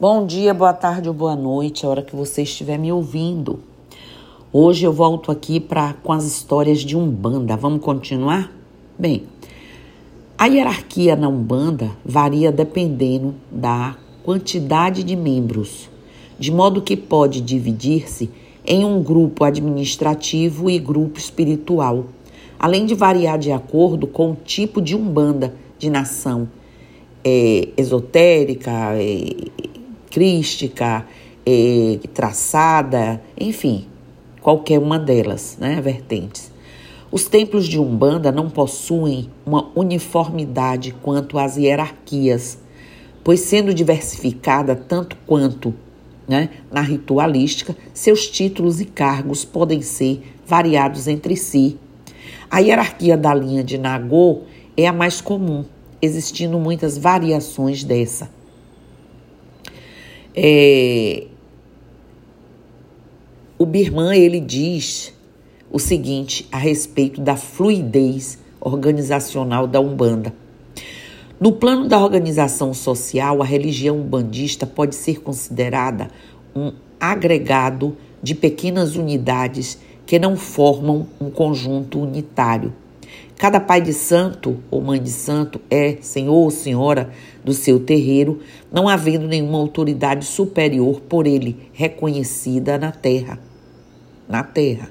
Bom dia, boa tarde ou boa noite, a hora que você estiver me ouvindo. Hoje eu volto aqui para com as histórias de Umbanda. Vamos continuar? Bem, a hierarquia na Umbanda varia dependendo da quantidade de membros, de modo que pode dividir-se em um grupo administrativo e grupo espiritual, além de variar de acordo com o tipo de Umbanda de nação é, esotérica, é, crística, traçada, enfim, qualquer uma delas, né, vertentes. Os templos de Umbanda não possuem uma uniformidade quanto às hierarquias, pois sendo diversificada tanto quanto né, na ritualística, seus títulos e cargos podem ser variados entre si. A hierarquia da linha de Nagô é a mais comum, existindo muitas variações dessa. É, o Birman ele diz o seguinte a respeito da fluidez organizacional da Umbanda. No plano da organização social, a religião umbandista pode ser considerada um agregado de pequenas unidades que não formam um conjunto unitário. Cada pai de santo ou mãe de santo é senhor ou senhora do seu terreiro, não havendo nenhuma autoridade superior por ele reconhecida na terra. Na terra.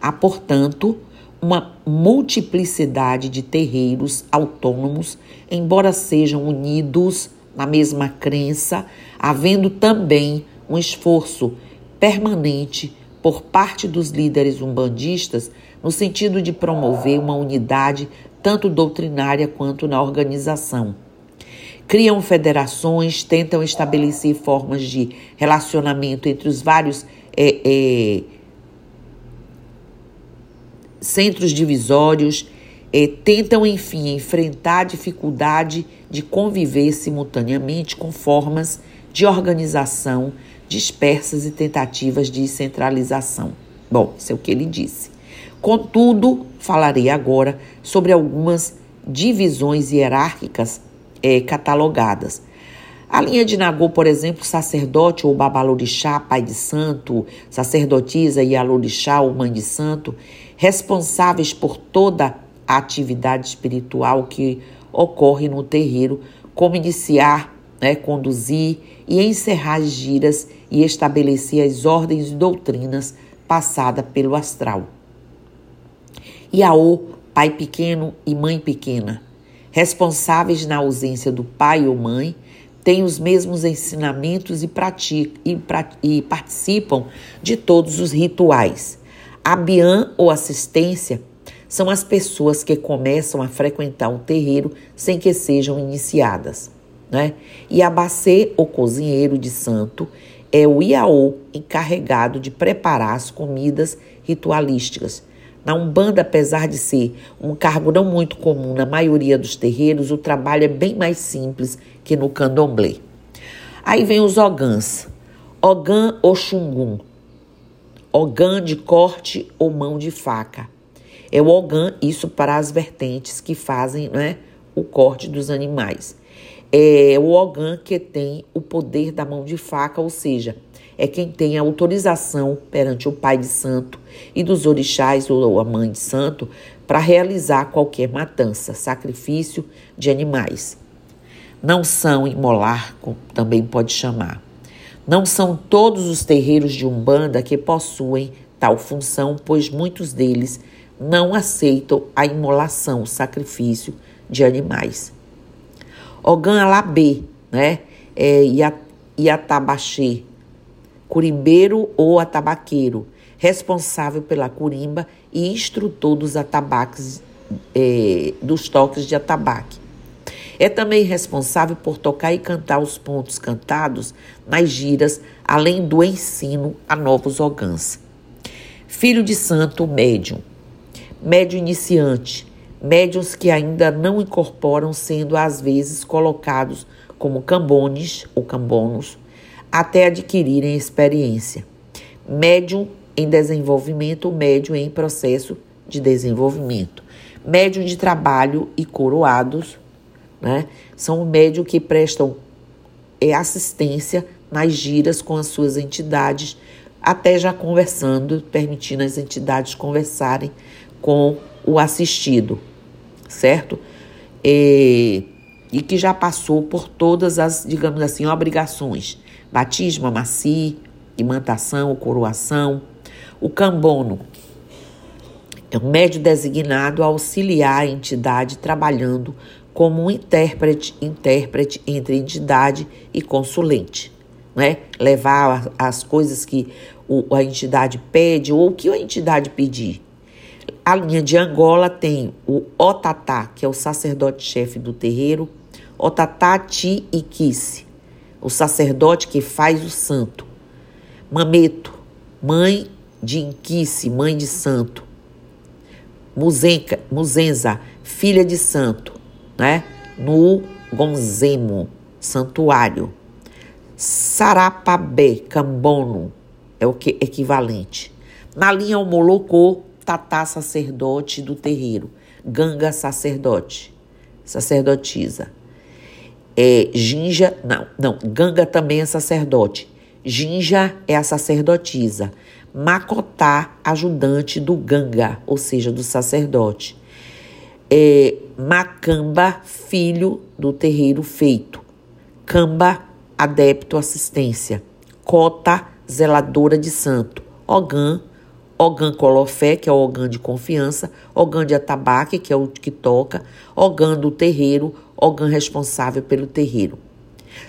Há, portanto, uma multiplicidade de terreiros autônomos, embora sejam unidos na mesma crença, havendo também um esforço permanente por parte dos líderes umbandistas no sentido de promover uma unidade tanto doutrinária quanto na organização. Criam federações, tentam estabelecer formas de relacionamento entre os vários é, é, centros divisórios, é, tentam, enfim, enfrentar a dificuldade de conviver simultaneamente com formas de organização dispersas e tentativas de centralização. Bom, isso é o que ele disse. Contudo, falarei agora sobre algumas divisões hierárquicas é, catalogadas. A linha de Nagô, por exemplo, sacerdote ou babalorixá, pai de santo, sacerdotisa e alorixá ou mãe de santo, responsáveis por toda a atividade espiritual que ocorre no terreiro, como iniciar, né, conduzir e encerrar as giras e estabelecer as ordens e doutrinas passadas pelo astral. Iaô, pai pequeno e mãe pequena, responsáveis na ausência do pai ou mãe, têm os mesmos ensinamentos e, e, e participam de todos os rituais. A Bian ou assistência são as pessoas que começam a frequentar um terreiro sem que sejam iniciadas. Né? E Bacê, ou cozinheiro de santo, é o Iaô encarregado de preparar as comidas ritualísticas na Umbanda, apesar de ser um cargo não muito comum na maioria dos terreiros, o trabalho é bem mais simples que no candomblé. Aí vem os ogãs. Ogã ou xungum. Ogã de corte ou mão de faca. É o ogã, isso para as vertentes que fazem né, o corte dos animais. É o ogã que tem o poder da mão de faca, ou seja, é quem tem autorização perante o pai de santo e dos orixás ou a mãe de santo para realizar qualquer matança, sacrifício de animais. Não são imolar, como também pode chamar. Não são todos os terreiros de Umbanda que possuem tal função, pois muitos deles não aceitam a imolação, sacrifício de animais. Ogan Alabê, né? É, Iatabaxê, curimbeiro ou atabaqueiro, responsável pela curimba e instrutor dos atabaques, é, dos toques de atabaque. É também responsável por tocar e cantar os pontos cantados nas giras, além do ensino a novos ogãs. Filho de santo, médium. Médium iniciante. Médiuns que ainda não incorporam, sendo às vezes colocados como cambones ou cambonos, até adquirirem experiência. Médium em desenvolvimento, médium em processo de desenvolvimento. Médium de trabalho e coroados, né? São médios que prestam é, assistência nas giras com as suas entidades, até já conversando, permitindo as entidades conversarem com o assistido, certo? E, e que já passou por todas as, digamos assim, obrigações: batismo, amaci, imantação, coroação. O cambono é um médio designado a auxiliar a entidade trabalhando como um intérprete, intérprete entre entidade e consulente. Né? Levar as coisas que a entidade pede ou o que a entidade pedir. A linha de Angola tem o Otatá, que é o sacerdote-chefe do terreiro, Otatá Ti e Kisse, o sacerdote que faz o santo. Mameto, mãe de Inquice, mãe de santo. Muzenca, Muzenza, filha de santo né? No Gonzemo, santuário. Sarapabé, Cambono, é o que equivalente. Na linha Homolocô, Tatá, sacerdote do terreiro. Ganga, sacerdote, sacerdotisa. É, Ginja, não, não, Ganga também é sacerdote. Ginja é a sacerdotisa. Macotá, ajudante do Ganga, ou seja, do sacerdote é Macamba, filho do terreiro feito. Camba, adepto assistência. Cota, zeladora de santo. Ogã, Ogã Colofé, que é o Ogã de confiança. Ogã de atabaque, que é o que toca. Ogã do terreiro, Ogã responsável pelo terreiro.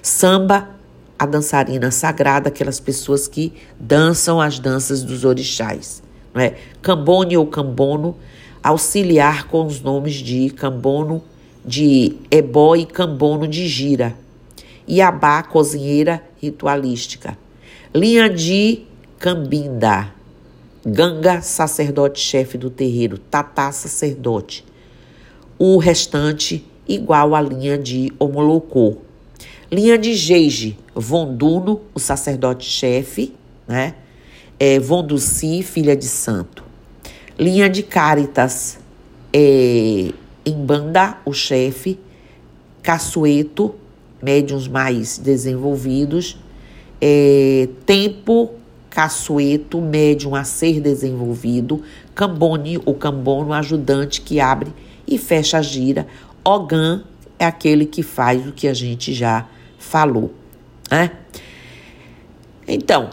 Samba, a dançarina sagrada, aquelas pessoas que dançam as danças dos orixás. Não é? Cambone ou cambono auxiliar com os nomes de Cambono de Ebó e Cambono de Gira. Iabá, cozinheira ritualística. Linha de Cambinda. Ganga, sacerdote-chefe do terreiro. Tatá, sacerdote. O restante igual à linha de Omolocô. Linha de Geige, Vonduno, o sacerdote-chefe, né? É, Vonduci, filha de santo. Linha de Caritas, é, Embanda, o chefe, Caçoeto, médiums mais desenvolvidos, é, Tempo, Caçoeto, médium a ser desenvolvido, Cambone, o Cambono, ajudante que abre e fecha a gira, Ogan é aquele que faz o que a gente já falou, né? Então,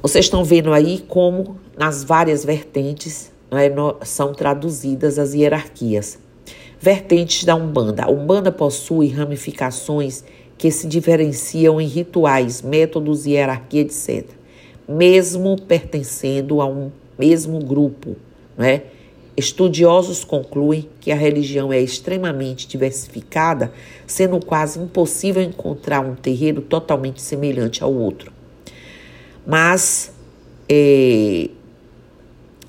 vocês estão vendo aí como nas várias vertentes é, são traduzidas as hierarquias. Vertentes da Umbanda. A Umbanda possui ramificações que se diferenciam em rituais, métodos, hierarquia, etc. Mesmo pertencendo a um mesmo grupo, né? Estudiosos concluem que a religião é extremamente diversificada, sendo quase impossível encontrar um terreiro totalmente semelhante ao outro. Mas é,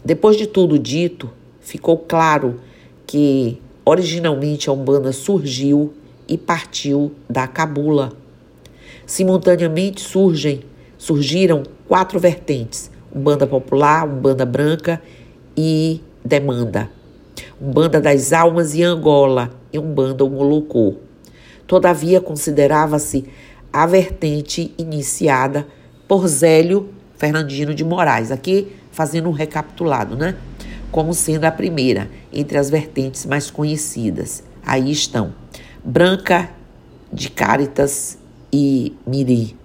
depois de tudo dito, ficou claro que originalmente a Umbanda surgiu e partiu da Cabula. Simultaneamente surgem, surgiram quatro vertentes: Umbanda popular, Umbanda branca e demanda. Umbanda das almas e Angola e Umbanda Molocô. Todavia considerava-se a vertente iniciada por Zélio Fernandino de Moraes. Aqui fazendo um recapitulado, né? Como sendo a primeira entre as vertentes mais conhecidas. Aí estão Branca de Caritas e Miri.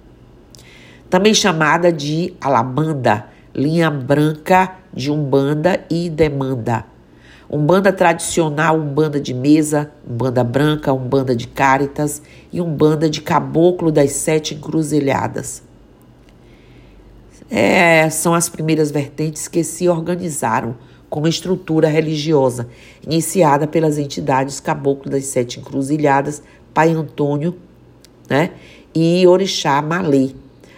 Também chamada de Alabanda, linha branca de Umbanda e Demanda. Umbanda tradicional, Umbanda de mesa, Umbanda branca, Umbanda de Caritas e Umbanda de Caboclo das Sete Encruzilhadas é, são as primeiras vertentes que se organizaram como estrutura religiosa, iniciada pelas entidades Caboclo das Sete Encruzilhadas, Pai Antônio né, e Orixá Malê,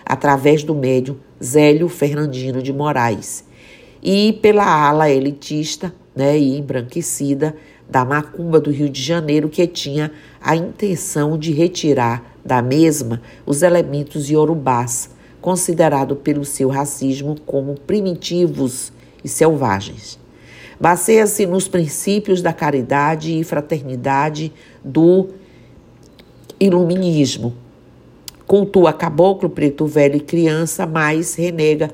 através do médium Zélio Fernandino de Moraes, e pela ala elitista né, e embranquecida da Macumba do Rio de Janeiro, que tinha a intenção de retirar da mesma os elementos iorubás, considerado pelo seu racismo como primitivos e selvagens. Baseia-se nos princípios da caridade e fraternidade do iluminismo, cultua caboclo, preto velho e criança, mas renega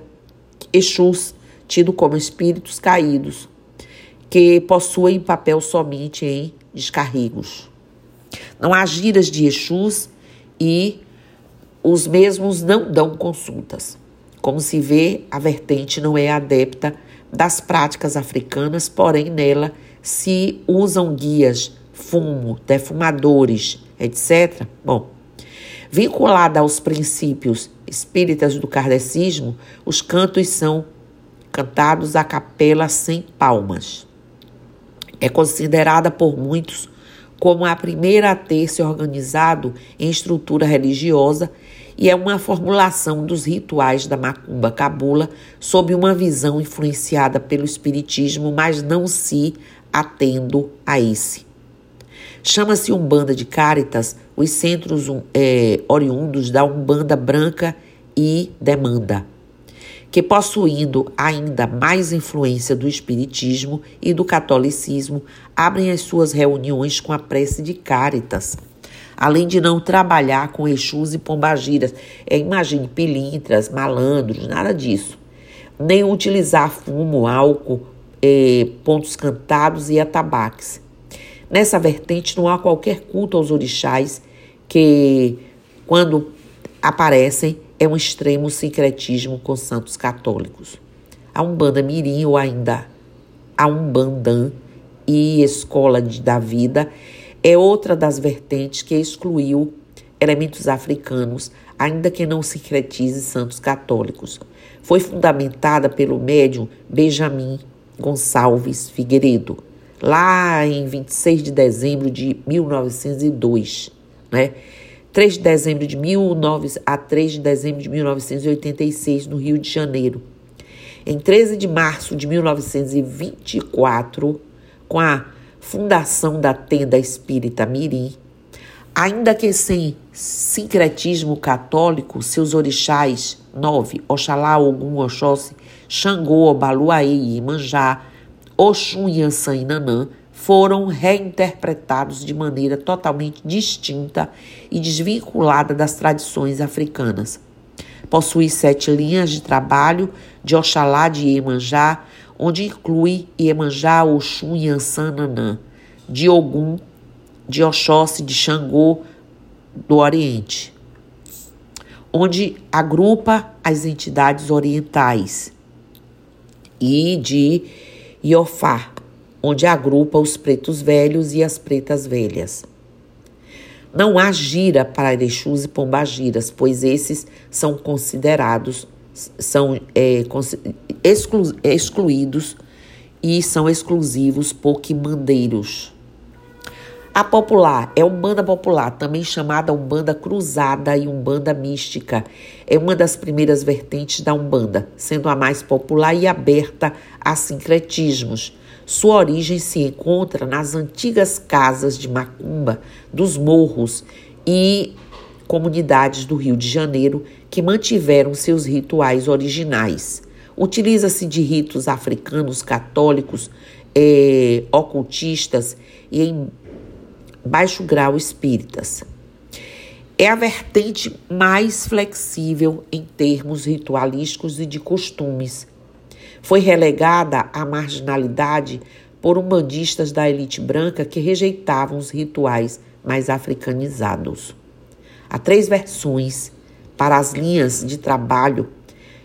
Exus, tido como espíritos caídos, que possuem papel somente em descarregos. Não há giras de Exus e os mesmos não dão consultas. Como se vê, a vertente não é adepta das práticas africanas, porém nela se usam guias, fumo, defumadores, etc. Bom, vinculada aos princípios espíritas do kardecismo, os cantos são cantados a capela sem palmas. É considerada por muitos como a primeira a ter se organizado em estrutura religiosa e é uma formulação dos rituais da macumba cabula sob uma visão influenciada pelo espiritismo, mas não se atendo a esse. Chama-se Umbanda de Caritas os centros é, oriundos da Umbanda Branca e Demanda, que possuindo ainda mais influência do Espiritismo e do Catolicismo, abrem as suas reuniões com a prece de Caritas além de não trabalhar com Exus e Pombagiras. É, imagine pilintras, malandros, nada disso. Nem utilizar fumo, álcool, é, pontos cantados e atabaques. Nessa vertente não há qualquer culto aos orixás que, quando aparecem, é um extremo sincretismo com santos católicos. A Umbanda Mirim ou ainda a Umbandã e Escola da Vida é outra das vertentes que excluiu elementos africanos, ainda que não sincretize santos católicos. Foi fundamentada pelo médium Benjamin Gonçalves Figueiredo, lá em 26 de dezembro de 1902, né? 3 de dezembro de 19, a 3 de dezembro de 1986, no Rio de Janeiro. Em 13 de março de 1924, com a fundação da tenda espírita Mirim, ainda que sem sincretismo católico, seus orixás, nove, Oxalá, Ogum, Oxóssi, Xangô, Obaluaê Imanjá, Oxum, Yansan e Nanã, foram reinterpretados de maneira totalmente distinta e desvinculada das tradições africanas. Possui sete linhas de trabalho de Oxalá de Iemanjá, onde inclui Iemanjá, Oxum, Yansan, Nanã, de Ogum, de Oxóssi, de Xangô, do Oriente, onde agrupa as entidades orientais, e de Iofá, onde agrupa os pretos velhos e as pretas velhas. Não há gira para Erexus e Pombagiras, pois esses são considerados são é, exclu, excluídos e são exclusivos por quimandeiros. A popular é Umbanda popular, também chamada Umbanda cruzada e Umbanda mística. É uma das primeiras vertentes da Umbanda, sendo a mais popular e aberta a sincretismos. Sua origem se encontra nas antigas casas de macumba dos morros e comunidades do Rio de Janeiro que mantiveram seus rituais originais. Utiliza-se de ritos africanos católicos, é, ocultistas e em baixo grau espíritas. É a vertente mais flexível em termos ritualísticos e de costumes. Foi relegada à marginalidade por umbandistas da elite branca que rejeitavam os rituais mais africanizados. Há três versões para as linhas de trabalho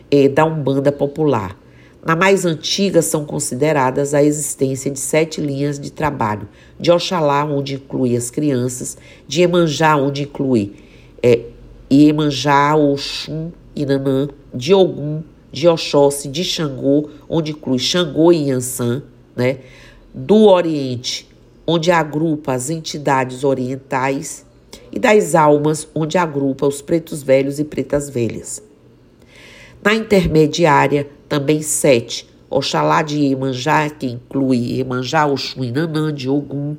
eh, da Umbanda Popular. Na mais antiga são consideradas a existência de sete linhas de trabalho, de Oxalá, onde inclui as crianças, de Emanjá, onde inclui é, Iemanjá, Oxum e Nanã, de Ogum, de Oxóssi, de Xangô, onde inclui Xangô e Yansan, né? do Oriente, onde agrupa as entidades orientais, e das almas, onde agrupa os pretos velhos e pretas velhas. Na intermediária, também sete, Oxalá de Iemanjá, que inclui Iemanjá, Oxum e Nanã de Ogum,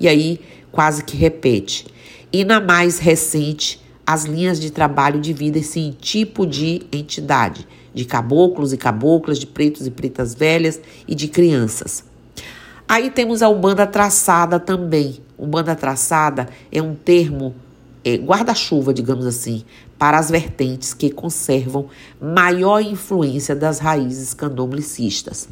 e aí quase que repete. E na mais recente, as linhas de trabalho dividem-se em tipo de entidade, de caboclos e caboclas, de pretos e pretas velhas e de crianças. Aí temos a Umbanda traçada também. Umbanda traçada é um termo é, guarda-chuva, digamos assim, para as vertentes que conservam maior influência das raízes candomblicistas.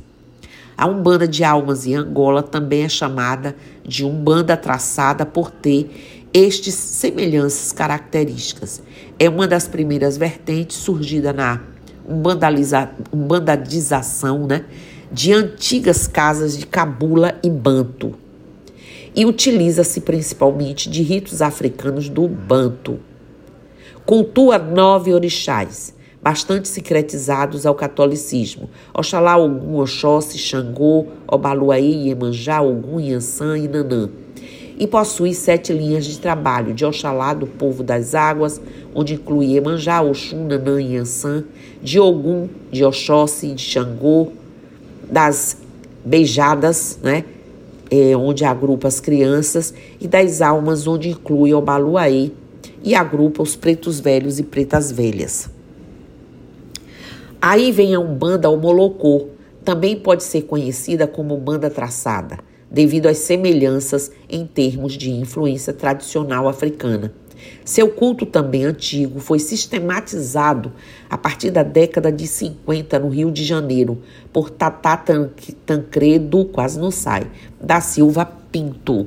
A Umbanda de Almas em Angola também é chamada de Umbanda traçada por ter estas semelhanças características. É uma das primeiras vertentes surgida na umbandalização né, de antigas casas de cabula e banto e utiliza-se principalmente de ritos africanos do banto. Cultua nove orixás, bastante secretizados ao catolicismo. Oxalá, Ogum, Oxóssi, Xangô, Obaluaí, Iemanjá, Ogum, Yansan e Nanã. E possui sete linhas de trabalho de Oxalá do povo das águas, onde inclui Iemanjá, Oxum, Nanã e Yansan, de Ogum, de Oxóssi, de Xangô, das beijadas, né? É, onde agrupa as crianças, e das almas, onde inclui Obaluaí e agrupa os pretos velhos e pretas velhas. Aí vem a Umbanda Molocô, também pode ser conhecida como Umbanda traçada, devido às semelhanças em termos de influência tradicional africana. Seu culto também antigo foi sistematizado a partir da década de 50 no Rio de Janeiro por Tatá Tancredo, quase não sai, da Silva Pinto.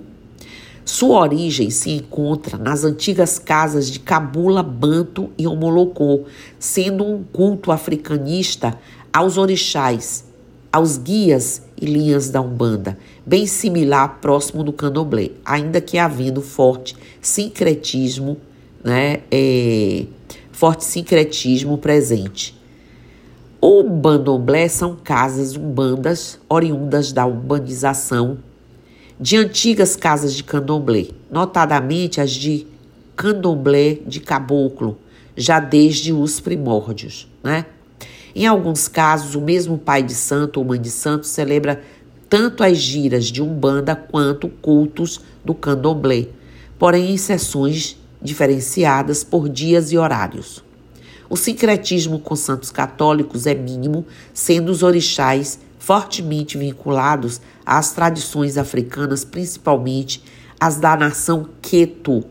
Sua origem se encontra nas antigas casas de Cabula, Banto e Omolocô, sendo um culto africanista aos orixás, aos guias e linhas da Umbanda, bem similar próximo do candomblé, ainda que havendo forte sincretismo, né, é, forte sincretismo presente. O bandomblé são casas umbandas oriundas da umbanização de antigas casas de candomblé, notadamente as de candomblé de caboclo, já desde os primórdios, né? Em alguns casos, o mesmo pai de santo ou mãe de santo celebra tanto as giras de umbanda quanto cultos do candomblé, porém em sessões diferenciadas por dias e horários. O sincretismo com santos católicos é mínimo, sendo os orixás fortemente vinculados às tradições africanas, principalmente as da nação Queto,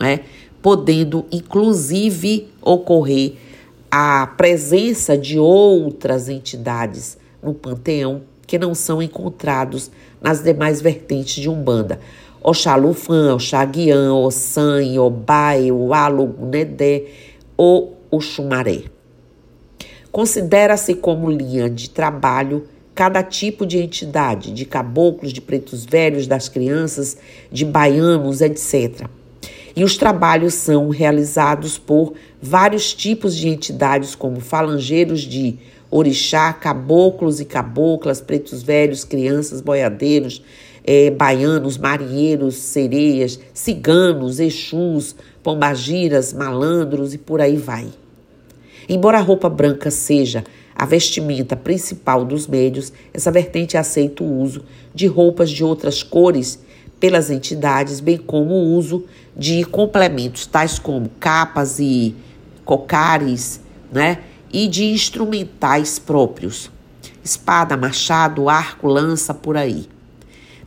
né? podendo inclusive ocorrer a presença de outras entidades no panteão que não são encontrados nas demais vertentes de Umbanda. Oxalufã, Oxaguian, Ossan, Obai, Ualo, Nedé ou Oxumaré. Considera-se como linha de trabalho cada tipo de entidade, de caboclos, de pretos velhos, das crianças, de baianos, etc. E os trabalhos são realizados por vários tipos de entidades, como falangeiros de orixá, caboclos e caboclas, pretos velhos, crianças, boiadeiros, é, baianos, marinheiros, sereias, ciganos, exus, pombagiras, malandros e por aí vai. Embora a roupa branca seja a vestimenta principal dos médios, essa vertente aceita o uso de roupas de outras cores pelas entidades, bem como o uso de complementos tais como capas e cocares, né? E de instrumentais próprios. Espada, machado, arco, lança, por aí.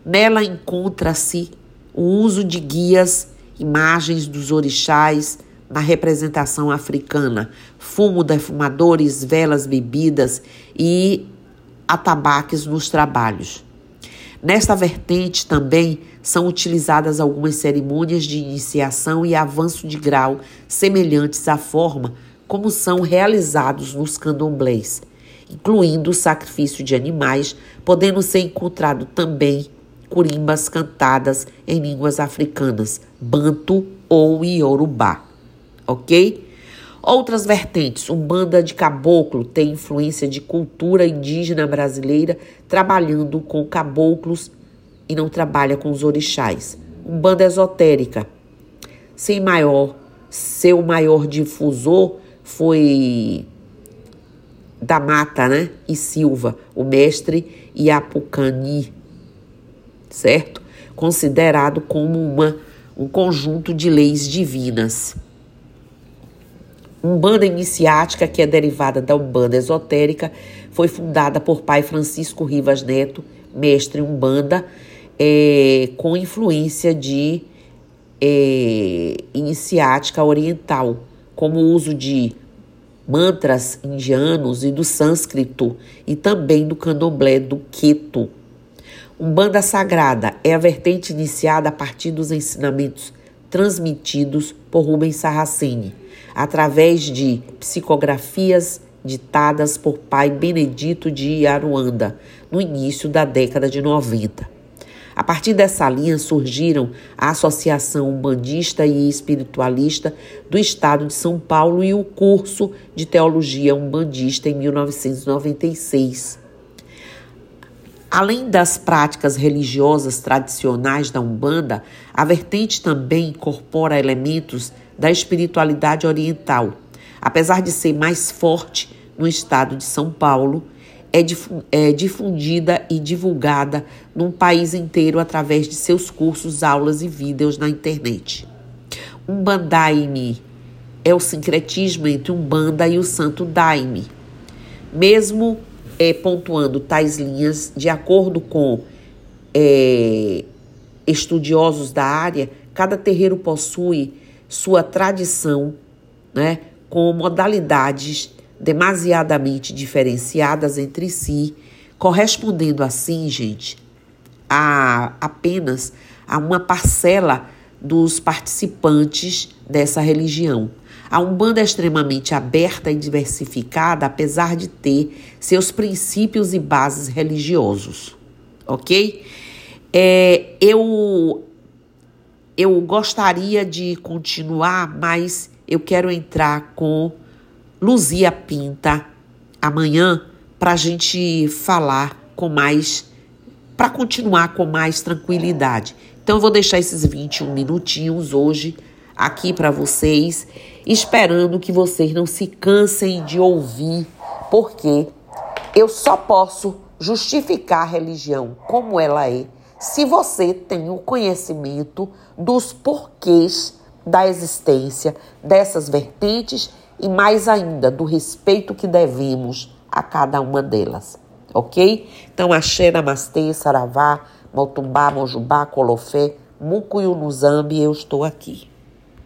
Nela encontra-se o uso de guias, imagens dos orixás, na representação africana, fumo, defumadores, velas, bebidas e atabaques nos trabalhos. Nesta vertente também são utilizadas algumas cerimônias de iniciação e avanço de grau semelhantes à forma como são realizados nos candomblés, incluindo o sacrifício de animais, podendo ser encontrado também curimbas cantadas em línguas africanas, banto ou iorubá ok? Outras vertentes, Umbanda de Caboclo tem influência de cultura indígena brasileira, trabalhando com caboclos e não trabalha com os orixás. Umbanda esotérica, sem maior, seu maior difusor foi da Mata, né? E Silva, o mestre Iapucani, certo? Considerado como uma, um conjunto de leis divinas. Umbanda Iniciática, que é derivada da Umbanda Esotérica, foi fundada por pai Francisco Rivas Neto, mestre Umbanda, é, com influência de é, iniciática oriental, como o uso de mantras indianos e do sânscrito e também do candomblé do Queto. Umbanda Sagrada é a vertente iniciada a partir dos ensinamentos transmitidos por Rubens Sarraceni, através de psicografias ditadas por pai Benedito de Aruanda, no início da década de 90. A partir dessa linha surgiram a Associação Umbandista e Espiritualista do Estado de São Paulo e o curso de Teologia Umbandista em 1996. Além das práticas religiosas tradicionais da Umbanda, a vertente também incorpora elementos da espiritualidade oriental. Apesar de ser mais forte no estado de São Paulo, é, é difundida e divulgada num país inteiro através de seus cursos, aulas e vídeos na internet. Umbandaime é o sincretismo entre Umbanda e o Santo Daime. Mesmo é, pontuando tais linhas, de acordo com é, estudiosos da área, cada terreiro possui sua tradição, né, com modalidades demasiadamente diferenciadas entre si, correspondendo assim, gente, a apenas a uma parcela dos participantes dessa religião. A Umbanda é extremamente aberta e diversificada, apesar de ter seus princípios e bases religiosos, ok? É, eu, eu gostaria de continuar, mas eu quero entrar com Luzia Pinta amanhã para a gente falar com mais, para continuar com mais tranquilidade. Então eu vou deixar esses 21 minutinhos hoje aqui para vocês, esperando que vocês não se cansem de ouvir, porque eu só posso justificar a religião como ela é se você tem o conhecimento dos porquês da existência dessas vertentes e mais ainda do respeito que devemos a cada uma delas, ok? Então, axé, namastê, saravá, motumbá, mojubá, colofé, mucuyu no zambi, eu estou aqui.